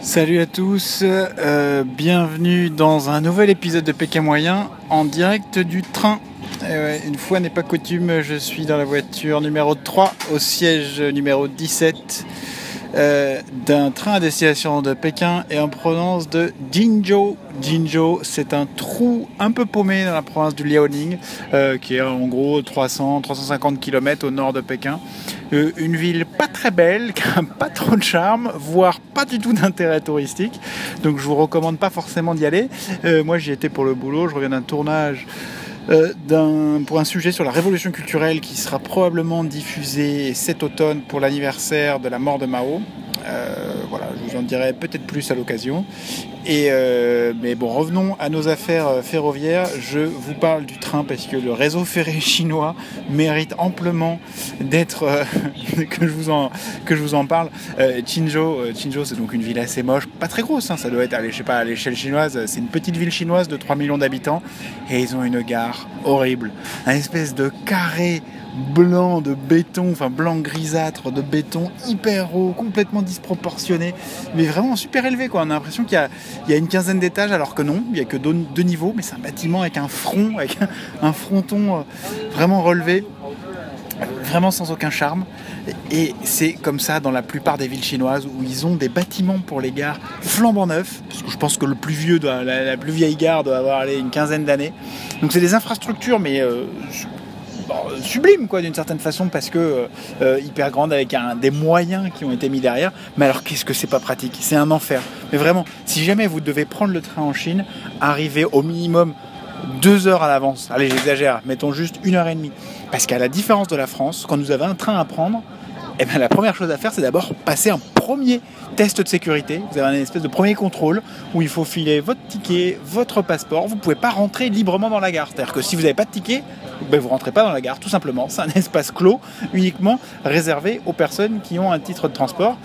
Salut à tous, euh, bienvenue dans un nouvel épisode de Pékin Moyen en direct du train. Euh, une fois n'est pas coutume, je suis dans la voiture numéro 3 au siège numéro 17 euh, d'un train à destination de Pékin et en provenance de Jinzhou. Jinzhou, c'est un trou un peu paumé dans la province du Liaoning, euh, qui est en gros 300-350 km au nord de Pékin. Euh, une ville pas très belle, qui n'a pas trop de charme, voire pas du tout d'intérêt touristique. Donc je vous recommande pas forcément d'y aller. moi j'y étais pour le boulot, je reviens d'un tournage pour un sujet sur la révolution culturelle qui sera probablement diffusé cet automne pour l'anniversaire de la mort de Mao. Euh, voilà, je vous en dirai peut-être plus à l'occasion. Et euh, mais bon, revenons à nos affaires euh, ferroviaires. Je vous parle du train parce que le réseau ferré chinois mérite amplement d'être que je vous en que je vous en parle. Qinzhou, c'est donc une ville assez moche, pas très grosse. Hein, ça doit être, allez, je sais pas, à l'échelle chinoise, c'est une petite ville chinoise de 3 millions d'habitants et ils ont une gare horrible, un espèce de carré blanc de béton, enfin blanc grisâtre de béton, hyper haut, complètement disproportionné, mais vraiment super élevé. Quoi. On a l'impression qu'il y, a, une quinzaine d'étages, alors que non, il n'y a que deux, niveaux, mais c'est un bâtiment avec un front, avec un, fronton euh, vraiment relevé, vraiment sans aucun charme. Et c'est comme ça dans la plupart des villes chinoises où ils ont des bâtiments pour les gares flambant neufs, parce que je pense que le plus vieux, la, plus vieille gare doit avoir une quinzaine d'années. Donc c'est des infrastructures, mais euh, sublime quoi d'une certaine façon parce que euh, euh, hyper grande avec des moyens qui ont été mis derrière. Mais alors qu'est-ce que c'est pas pratique? C'est un enfer. Mais vraiment, si jamais vous devez prendre le train en Chine, arrivez au minimum deux heures à l'avance. Allez, j'exagère, mettons juste une heure et demie. Parce qu'à la différence de la France, quand vous avez un train à prendre, eh bien, la première chose à faire, c'est d'abord passer un premier test de sécurité. Vous avez un espèce de premier contrôle où il faut filer votre ticket, votre passeport. Vous ne pouvez pas rentrer librement dans la gare. C'est-à-dire que si vous n'avez pas de ticket, ben, vous rentrez pas dans la gare, tout simplement. C'est un espace clos, uniquement réservé aux personnes qui ont un titre de transport.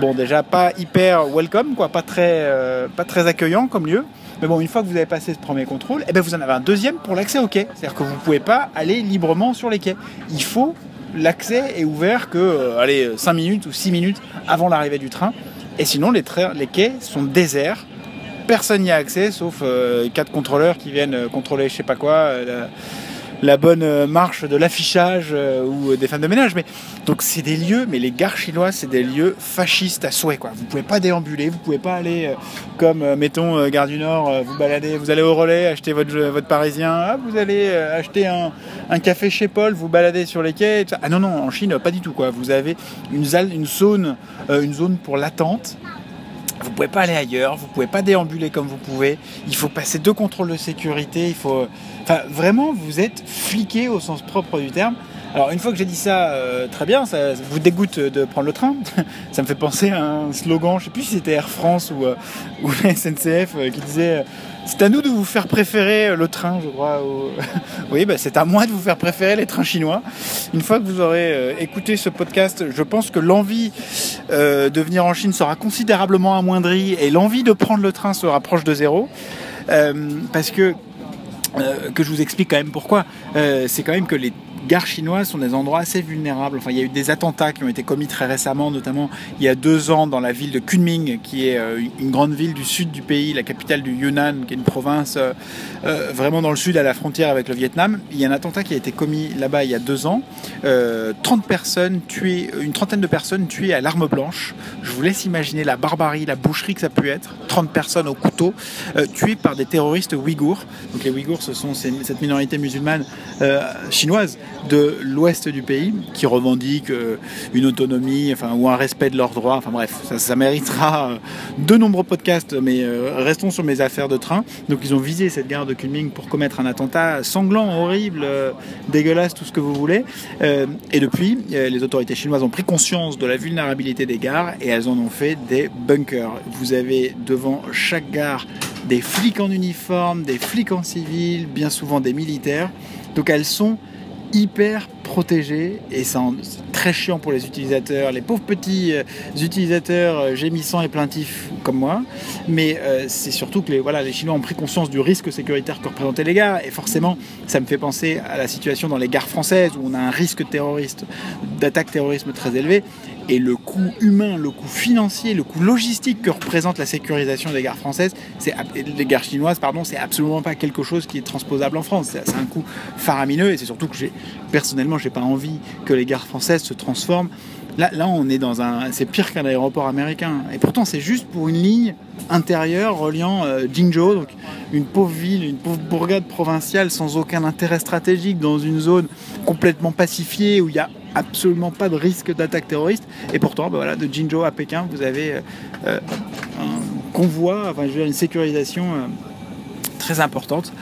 Bon, déjà pas hyper welcome, quoi, pas très, euh, pas très accueillant comme lieu. Mais bon, une fois que vous avez passé ce premier contrôle, eh ben vous en avez un deuxième pour l'accès au quai. C'est-à-dire que vous ne pouvez pas aller librement sur les quais. Il faut l'accès est ouvert que euh, allez, 5 minutes ou 6 minutes avant l'arrivée du train. Et sinon, les, quais sont déserts. Personne n'y a accès, sauf euh, quatre contrôleurs qui viennent contrôler je sais pas quoi, bonne euh, marche de l'affichage euh, ou des femmes de ménage. Mais donc c'est des lieux, mais les gares chinoises, c'est des lieux fascistes à souhait. Quoi. Vous pouvez pas déambuler, vous pouvez pas aller euh, comme mettons Gare du Nord, vous balader, vous allez au relais, acheter votre, parisien, vous allez acheter un, café chez Paul, vous baladez sur les quais. Ah non non, en Chine pas du tout quoi. Vous avez une, une zone, une zone pour l'attente vous pouvez pas aller ailleurs, vous pouvez pas déambuler comme vous pouvez. Il faut passer deux contrôles de sécurité. Il faut, enfin, vraiment, vous êtes fliqué au sens propre du terme. Alors une fois que j'ai dit ça, euh, très bien, ça vous dégoûte de prendre le train? ça me fait penser à un slogan, je sais plus si c'était Air France ou, euh, SNCF euh, qui disait c'est à nous de vous faire préférer le train, je crois. oui, bah, c'est à moi de vous faire préférer les trains chinois. Une fois que vous aurez écouté ce podcast, je pense que l'envie de venir en Chine sera considérablement amoindrie et l'envie de prendre le train se rapproche de zéro. parce que que je vous explique quand même pourquoi. c'est quand même que les gares chinoises sont des endroits assez vulnérables. Enfin, il y a eu des attentats qui ont été commis très récemment, notamment il y a deux ans dans la ville de Kunming, qui est euh, une grande ville du sud du pays, la capitale du Yunnan, qui est une province euh, euh, vraiment dans le sud à la frontière avec le Vietnam. Il y a un attentat qui a été commis là-bas il y a deux ans. 30 personnes tuées, une trentaine de personnes tuées à l'arme blanche. Je vous laisse imaginer la barbarie, la boucherie que ça pu être. 30 personnes au couteau, tuées par des terroristes ouïghours. Donc les ouïghours, ce sont cette minorité musulmane chinoise de l'ouest du pays qui revendiquent euh, une autonomie enfin, ou un respect de leurs droits. Enfin bref, ça, méritera euh, de nombreux podcasts, mais euh, restons sur mes affaires de train. Donc ils ont visé cette gare de Kunming pour commettre un attentat sanglant, horrible, dégueulasse, tout ce que vous voulez. et depuis, les autorités chinoises ont pris conscience de la vulnérabilité des gares et elles en ont fait des bunkers. Vous avez devant chaque gare des flics en uniforme, des flics en civil, bien souvent des militaires. Donc elles sont hyper protégé et c'est très chiant pour les utilisateurs, les pauvres petits euh, utilisateurs euh, gémissants et plaintifs comme moi. Mais euh, c'est surtout que les, voilà, les Chinois ont pris conscience du risque sécuritaire que représentaient les gares et forcément ça me fait penser à la situation dans les gares françaises où on a un risque terroriste, d'attaque terrorisme très élevé et le coût humain, le coût financier, le coût logistique que représente la sécurisation des gares françaises, c'est des gares chinoises, pardon, c'est absolument pas quelque chose qui est transposable en France. C'est un coût faramineux et c'est surtout que j'ai personnellement, j'ai pas envie que les gares françaises se transforment Là, là, on est dans un. C'est pire qu'un aéroport américain. Et pourtant, c'est juste pour une ligne intérieure reliant euh, Jingzhou, donc une pauvre ville, une pauvre bourgade provinciale sans aucun intérêt stratégique dans une zone complètement pacifiée où il n'y a absolument pas de risque d'attaque terroriste. Et pourtant, bah voilà, de Jingzhou à Pékin, vous avez euh, euh, un convoi, enfin, je veux dire, une sécurisation très importante.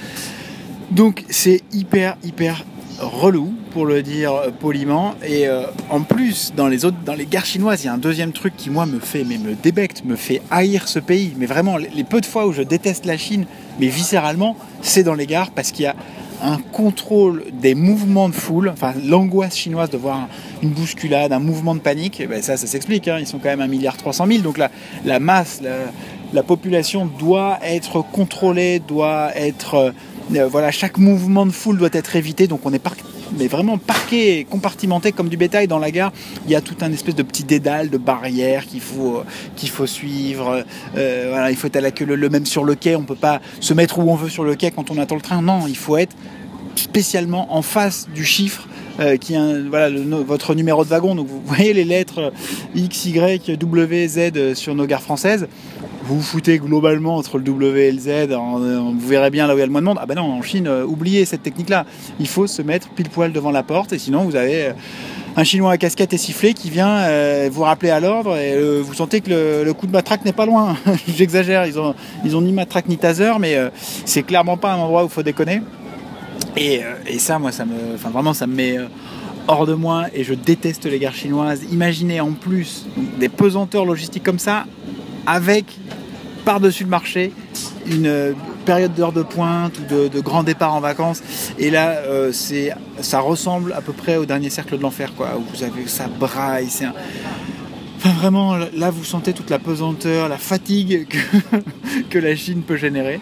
Donc, c'est hyper, hyper relou pour le dire poliment et euh, en plus dans les autres dans les gares chinoises il y a un deuxième truc qui moi me fait mais me débecte me fait haïr ce pays mais vraiment les, peu de fois où je déteste la Chine mais viscéralement c'est dans les gares parce qu'il y a un contrôle des mouvements de foule, enfin l'angoisse chinoise de voir une bousculade, un mouvement de panique, ben ça, ça s'explique. Hein. ils sont quand même 1 milliard 300 000, donc la, masse, la, population doit être contrôlée, doit être euh, voilà, chaque mouvement de foule doit être évité, donc on est mais vraiment parqué, compartimenté comme du bétail dans la gare. Il y a tout un espèce de petit dédale, de barrière qu'il faut, qu'il faut suivre. Euh, il faut être à la queue le, même sur le quai. On ne peut pas se mettre où on veut sur le quai quand on attend le train. Non, il faut être spécialement en face du chiffre euh, qui est voilà, votre numéro de wagon. Donc vous voyez les lettres X, Y, W, Z sur nos gares françaises vous vous foutez globalement entre le W et le Z, vous verrez bien là où il y a le moins de monde. Ah ben non, en Chine, euh, oubliez cette technique-là. Il faut se mettre pile poil devant la porte, et sinon vous avez euh, un Chinois à casquette et sifflet qui vient euh, vous rappeler à l'ordre, et vous sentez que le, coup de matraque n'est pas loin. J'exagère, ils ont, ni matraque ni taser, mais c'est clairement pas un endroit où il faut déconner. Et, et, ça, moi, ça me, enfin vraiment, ça me met hors de moi et je déteste les gares chinoises. Imaginez en plus des pesanteurs logistiques comme ça avec par-dessus le marché une période d'heure de pointe ou de, grand départ en vacances. Et là, euh, c'est, ça ressemble à peu près au dernier cercle de l'enfer, quoi. Où vous avez ça braille, c'est vraiment, là, vous sentez toute la pesanteur, la fatigue que, la Chine peut générer.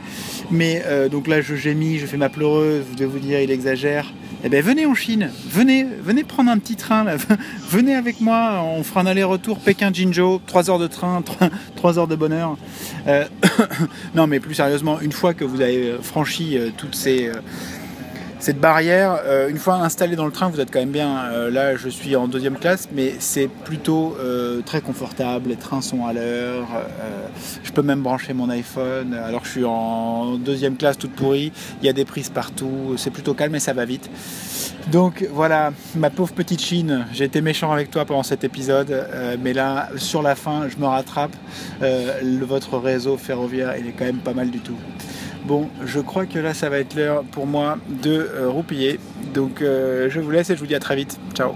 Mais euh, donc là, je gémis, je fais ma pleureuse, je vais vous dire, il exagère eh bien venez en Chine, venez, venez prendre un petit train, venez avec moi, on fera un aller-retour Pékin-Jinzhou, 3 heures de train, 3, heures de bonheur. Euh, non mais plus sérieusement, une fois que vous avez franchi euh, toutes ces... Cette barrière, euh, une fois installé dans le train, vous êtes quand même bien. Euh, là, je suis en deuxième classe, mais c'est plutôt euh, très confortable. Les trains sont à l'heure. je peux même brancher mon iPhone. Alors je suis en deuxième classe toute pourrie. Il y a des prises partout. C'est plutôt calme et ça va vite. Donc voilà, ma pauvre petite Chine, j'ai été méchant avec toi pendant cet épisode, mais là, sur la fin, je me rattrape. votre réseau ferroviaire, il est quand même pas mal du tout. Bon, je crois que là, ça va être l'heure pour moi de euh, roupiller. Donc, euh, je vous laisse et je vous dis à très vite. Ciao